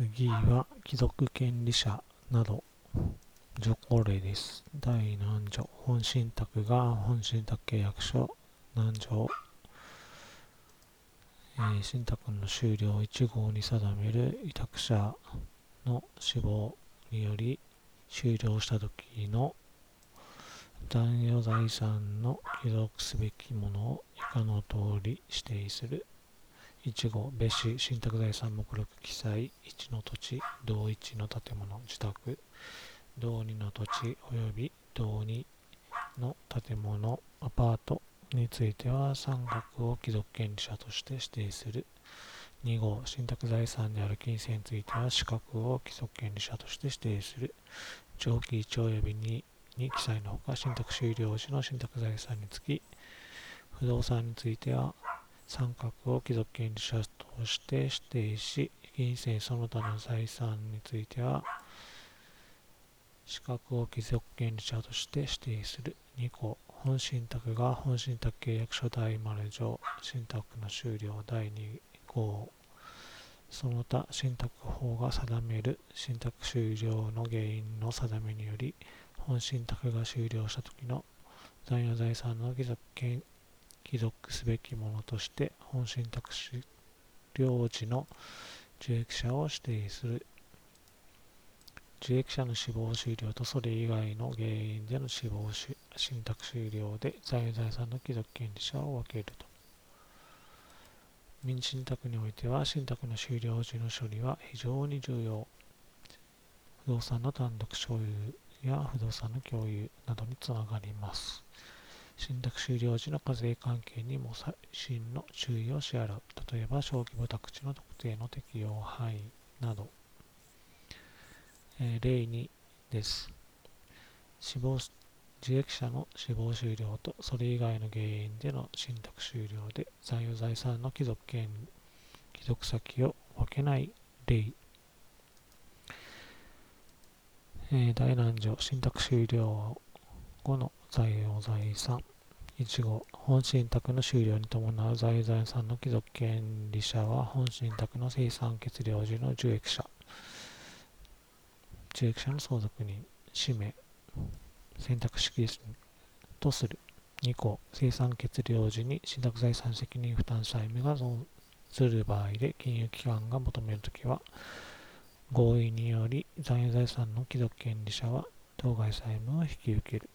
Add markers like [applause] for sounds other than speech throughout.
次は、貴族権利者など、条項例です。第何条、本信託が本信託契約書何条、えー、信託の終了1号に定める委託者の死亡により終了した時の残余財産の帰属すべきものを以下の通り指定する。1号、別紙、信託財産目録記載、1の土地、同1の建物、自宅、同2の土地及び同2の建物、アパートについては、三角を帰属権利者として指定する。2号、信託財産である金銭については、資格を帰属権利者として指定する。長期1及び2に記載のほか、信託終了時の信託財産につき、不動産については、三角を貴族権利者として指定し、金銭その他の財産については、資格を貴族権利者として指定する。2項、本信託が本信託契約書第丸上、信託の終了第2項、その他信託法が定める。信託終了の原因の定めにより、本信託が終了した時の残余財産の帰属権帰属すべきものとして本信託終了時の受益者を指定する受益者の死亡終了とそれ以外の原因での死亡信託終了で残余財産の帰属権利者を分けると民信託においては信託の終了時の処理は非常に重要。不動産の単独所有や不動産の共有などにつながります。信託終了時の課税関係にも最新の注意を支払う。例えば、小規模宅地の特定の適用範囲など。えー、例2です。死亡、受益者の死亡終了とそれ以外の原因での信託終了で残余財産の帰属権、帰属先を分けない例。えー、大難条信託終了後の財用財産。1号本信託の終了に伴う財財産の帰属権利者は本信託の生産決了時の受益者。受益者の相続人氏名選択式ですとする。2項生産決了時に信託財産責任負担債務が存する場合で金融機関が求めるときは合意により残余財産の帰属権利者は当該債務を引き受ける。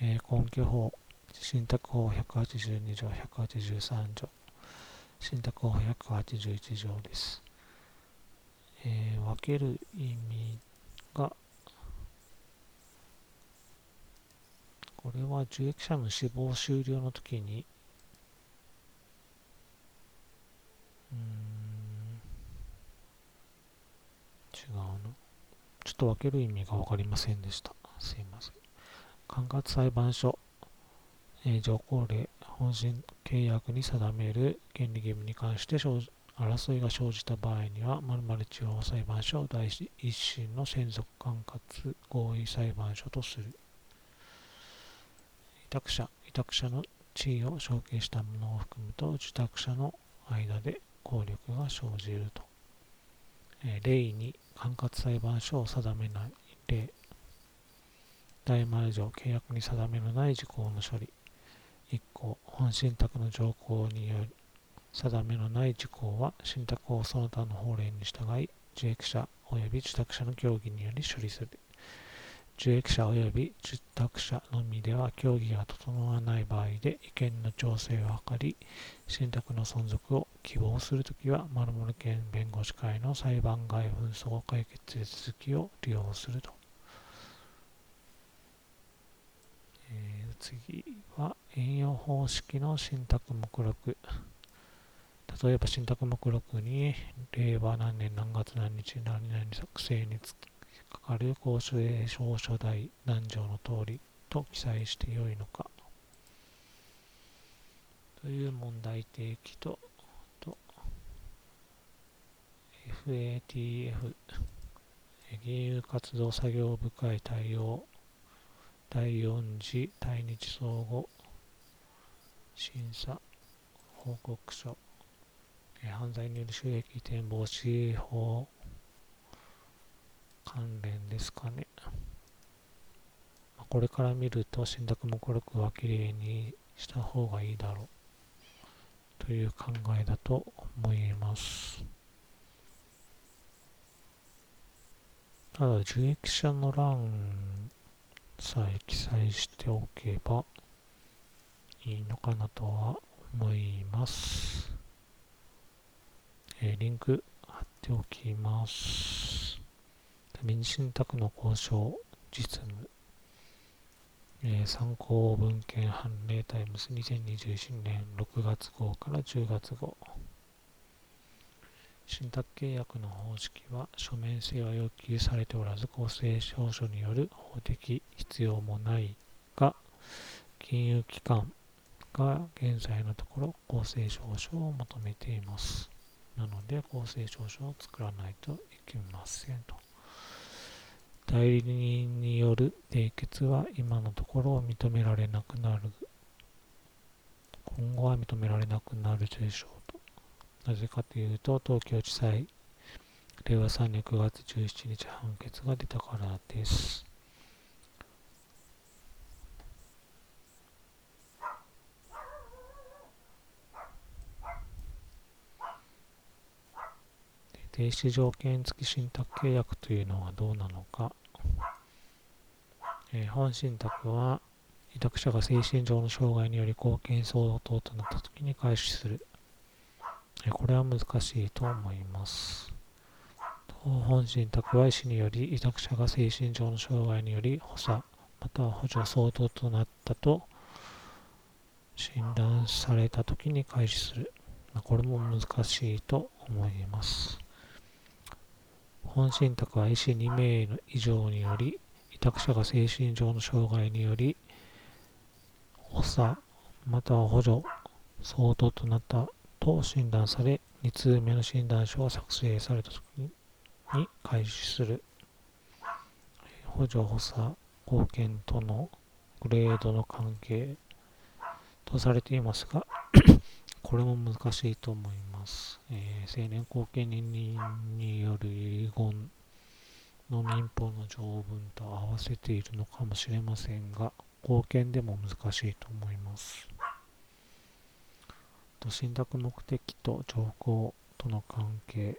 えー、根拠法、信託法182条、183条、信託法181条です。えー、分ける意味が、これは受益者の死亡終了の時に、うん違うのちょっと分ける意味が分かりませんでした。すいません。管轄裁判所、えー、条項例、本審契約に定める権利義務に関して争いが生じた場合には、〇〇地方裁判所を第一審の専属管轄合意裁判所とする。委託者、委託者の地位を承継したものを含むと、受託者の間で効力が生じると。え例に管轄裁判所を定めない例大丸上契約に定めのない事項の処理1項本信託の条項による定めのない事項は信託をその他の法令に従い受益者及び受託者の協議により処理する受益者及び受託者のみでは協議が整わない場合で意見の調整を図り、信託の存続を希望するときは、〇〇県弁護士会の裁判外紛争解決手続きを利用すると。えー、次は、引用方式の信託目録。例えば、信託目録に、令和何年何月何日何々作成につき、かかる公衆衛生書代何条の通りと記載してよいのか。という問題提起と、と。FATF 義勇活動作業部会対応。第4次対日相互審査報告書犯罪による収益移転防止法関連ですかね。これから見ると信託目録はきれいにした方がいいだろうという考えだと思います。ただ、受益者の欄さえ記載しておけばいいのかなとは思います。えーリンク貼っておきます。民事信託の交渉実務、えー参考文献判例タイムズ2021年6月号から10月号信託契約の方式は書面性は要求されておらず公正証書による法的必要もないが金融機関が現在のところ公正証書を求めています。なので公正証書を作らないといけませんと。代理人による締結は今のところ認められなくなる。今後は認められなくなるでしょう。なぜかというと東京地裁令和3年9月17日判決が出たからです。停止条件付き信託契約というのはどうなのか、えー本信託は委託者が精神上の障害により貢献相当となったときに開始する、これは難しいと思います。当本信託は医師により委託者が精神上の障害により補佐または補助相当となったと診断されたときに開始する。これも難しいと思います。本信託は医師2名以上により委託者が精神上の障害により補佐または補助相当となったと診断され2通目の診断書が作成された時に開始する補助補佐貢献とのグレードの関係とされていますが [coughs] これも難しいと思います。えー青年後見人による遺言の民法の条文と合わせているのかもしれませんが、後見でも難しいと思います。と信託目的と条項との関係、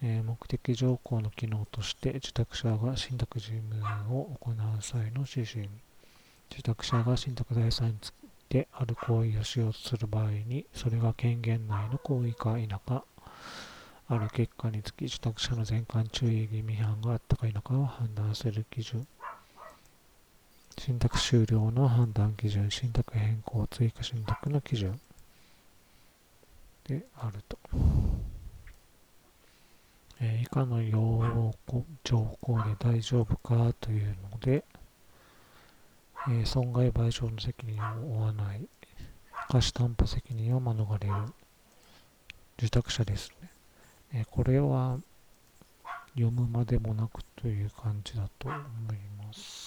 えー目的条項の機能として受託者が信託事務を行う際の指針受託者が信託財産についてある行為をしようとする場合に、それが権限内の行為か否か、ある結果につき受託者の全館注意義違反があったか否かを判断する基準。信託終了の判断基準、信託変更、追加信託の基準であると。えー以下の要項条項で大丈夫かというので、えー損害賠償の責任を負わない、貸し担保責任を免れる、受託者ですね。えーこれは読むまでもなくという感じだと思います。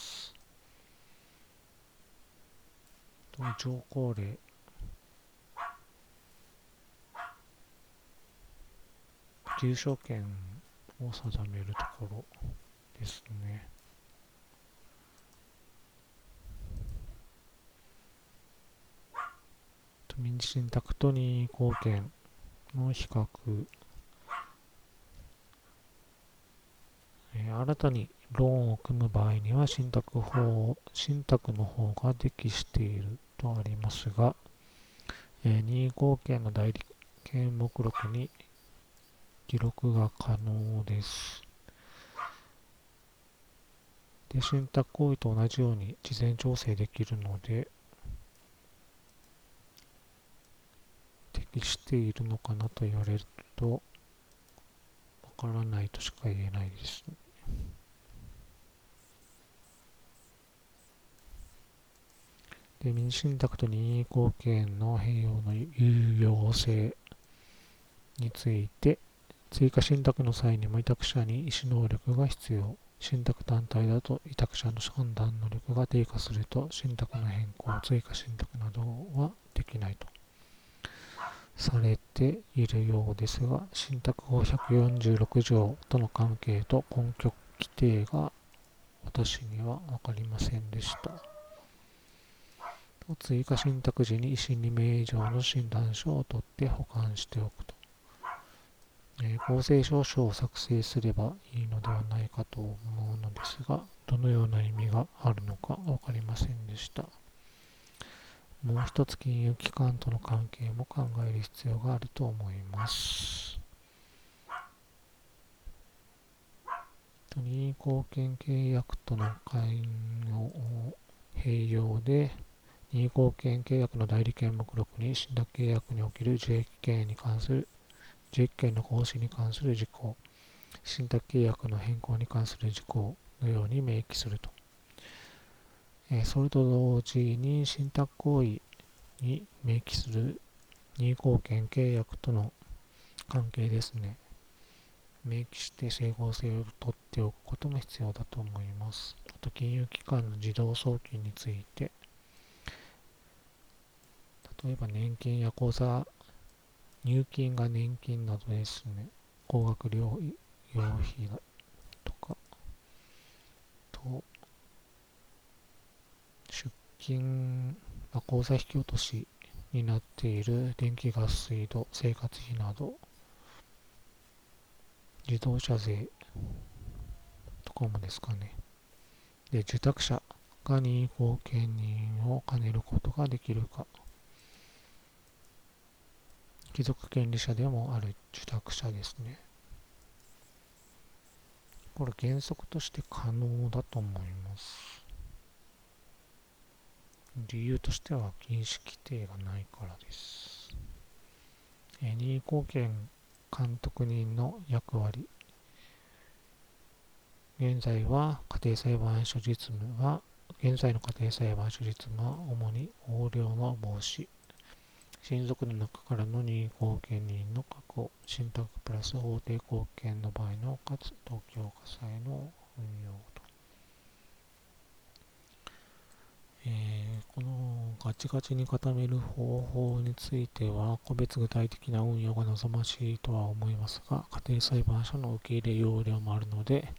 と条項例。住所権を定めるところですね。民事信託と任意貢献の比較、え新たにローンを組む場合には信託法信託の方が適しているとありますが、えー任意貢献の代理権目録に記録が可能です。で、信託行為と同じように事前調整できるので、適しているのかなと言われると、わからないとしか言えないですね。で、民信託と任意貢献の併用の有用性について、追加信託の際にも委託者に意思能力が必要。信託単体だと委託者の判断能力が低下すると、信託の変更、追加信託などはできないとされているようですが、信託法146条との関係と根拠規定が私には分かりませんでした。追加信託時に医師2名以上の診断書を取って保管しておくと。えー、厚生省書を作成すればいいのではないかと思うのですが、どのような意味があるのか分かりませんでした。もう一つ金融機関との関係も考える必要があると思います。任意貢献契約との関与併用で任意貢献契約の代理権目録に信託契約における受益権に関する受益権の行使に関する事項信託契約の変更に関する事項のように明記すると、えー、それと同時に信託行為に明記する任意貢献契約との関係ですね。明記して整合性をとっておくことも必要だと思います。あと金融機関の自動送金について例えば年金や口座、入金が年金などですね、高額療養費とか、と、出金、口座引き落としになっている電気ガス水道、生活費など、自動車税とかもですかね。で、受託者が任意後見人を兼ねることができるか。貴族権利者でもある受託者ですね。これ原則として可能だと思います。理由としては禁止規定がないからです。任意貢献監督人の役割。現在は家庭裁判所実務は、現在の家庭裁判所実務は主に横領の防止、親族の中からの任意後見人の確保、信託プラス法定後見の場合のかつ東京火災の運用と。えー、このガチガチに固める方法については、個別具体的な運用が望ましいとは思いますが、家庭裁判所の受け入れ要領もあるので、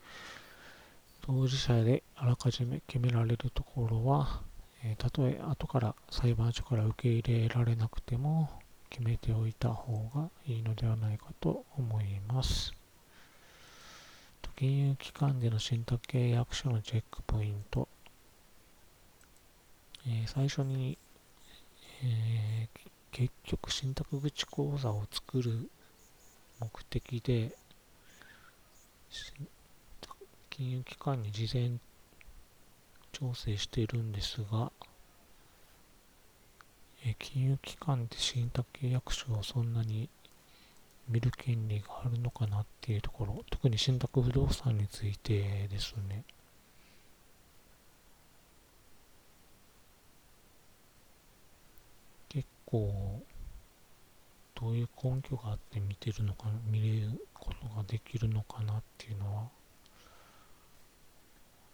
当事者であらかじめ決められるところは、えたとえ後から裁判所から受け入れられなくても決めておいた方がいいのではないかと思います。金融機関での信託契約書のチェックポイント。えー、最初に、えー、結局信託口口座を作る目的で金融機関に事前調整しているんですが、え金融機関で信託契約書をそんなに見る権利があるのかなっていうところ、特に信託不動産についてですね。結構、どういう根拠があって見てるのか、見れることができるのかなっていうのは、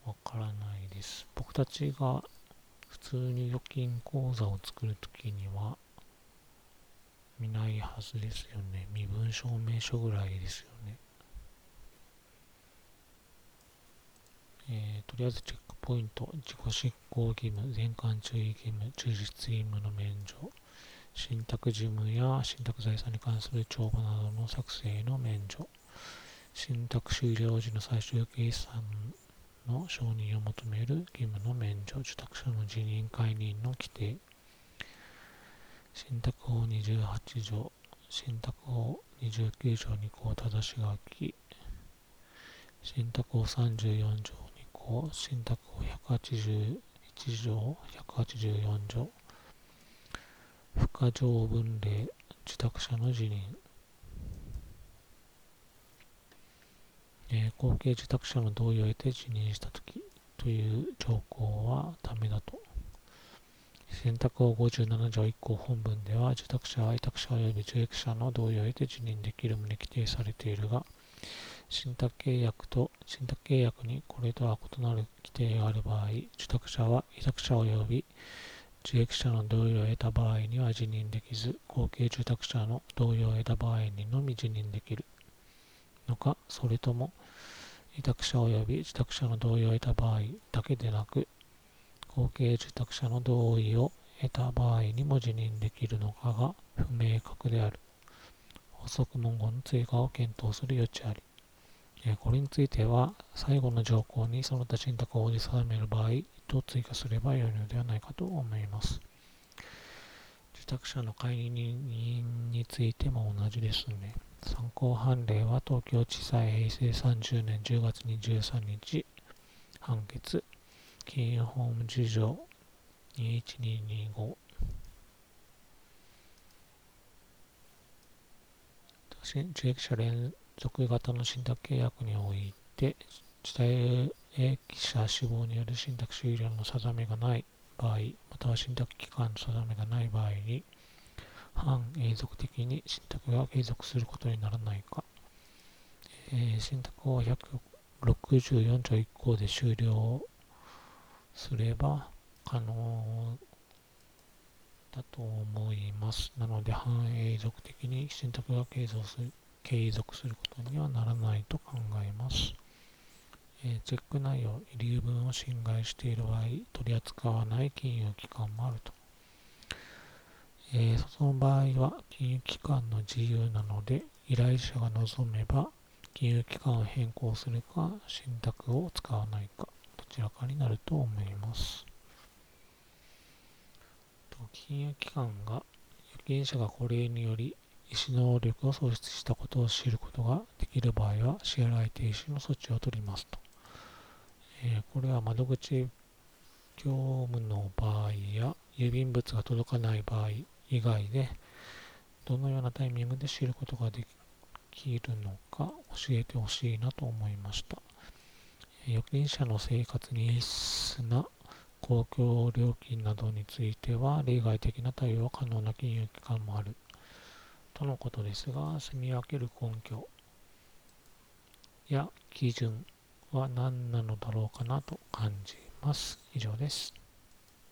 わからないです。僕たちが普通に預金口座を作るときには見ないはずですよね。身分証明書ぐらいですよね。えー、とりあえずチェックポイント、自己執行義務、全館注意義務、中実義務の免除、信託事務や信託財産に関する帳簿などの作成の免除、信託終了時の最終計算の承認を求める義務の免除、受託者の辞任解任の規定、信託法28条、信託法29条2項正し書き、信託法34条2項、信託法181条、184条、不可条分例、受託者の辞任、えー、後継受託者の同意を得て辞任したときという条項はダメだと。選択法57条1項本文では、受託者は委託者及び受益者の同意を得て辞任できる旨規定されているが、信託契約と信託契約にこれとは異なる規定がある場合、受託者は委託者及び受益者の同意を得た場合には辞任できず、後継受託者の同意を得た場合にのみ辞任できるのか、それとも、委託者及び受託者の同意を得た場合だけでなく、後継受託者の同意を得た場合にも辞任できるのかが不明確である。補足文言の追加を検討する余地あり。これについては、最後の条項にその他信託を応じ定める場合と追加すればよいのではないかと思います。受託者の解任についても同じですね。参考判例は東京地裁平成30年10月23日判決。金融法務事情21225受益者連続型の信託契約において地帯益者死亡による信託終了の定めがない場合または信託期間の定めがない場合に半永続的に信託が継続することにならないか、えー、信託を164条1項で終了すれば可能だと思います。なので、半永続的に信託が継続する継続することにはならないと考えます。えー、チェック内容、遺留分を侵害している場合、取り扱わない金融機関もあると。えー、その場合は金融機関の自由なので、依頼者が望めば金融機関を変更するか、信託を使わないか、どちらかになると思います。金融機関が預金者がこれにより意思能力を喪失したことを知ることができる場合は支払い停止の措置を取りますと。えー、これは窓口業務の場合や郵便物が届かない場合以外で、どのようなタイミングで知ることができるのか教えてほしいなと思いました。預金者の生活に必須な公共料金などについては例外的な対応は可能な金融機関もあるとのことですが、住み分ける根拠や基準は何なのだろうかなと感じます。以上です。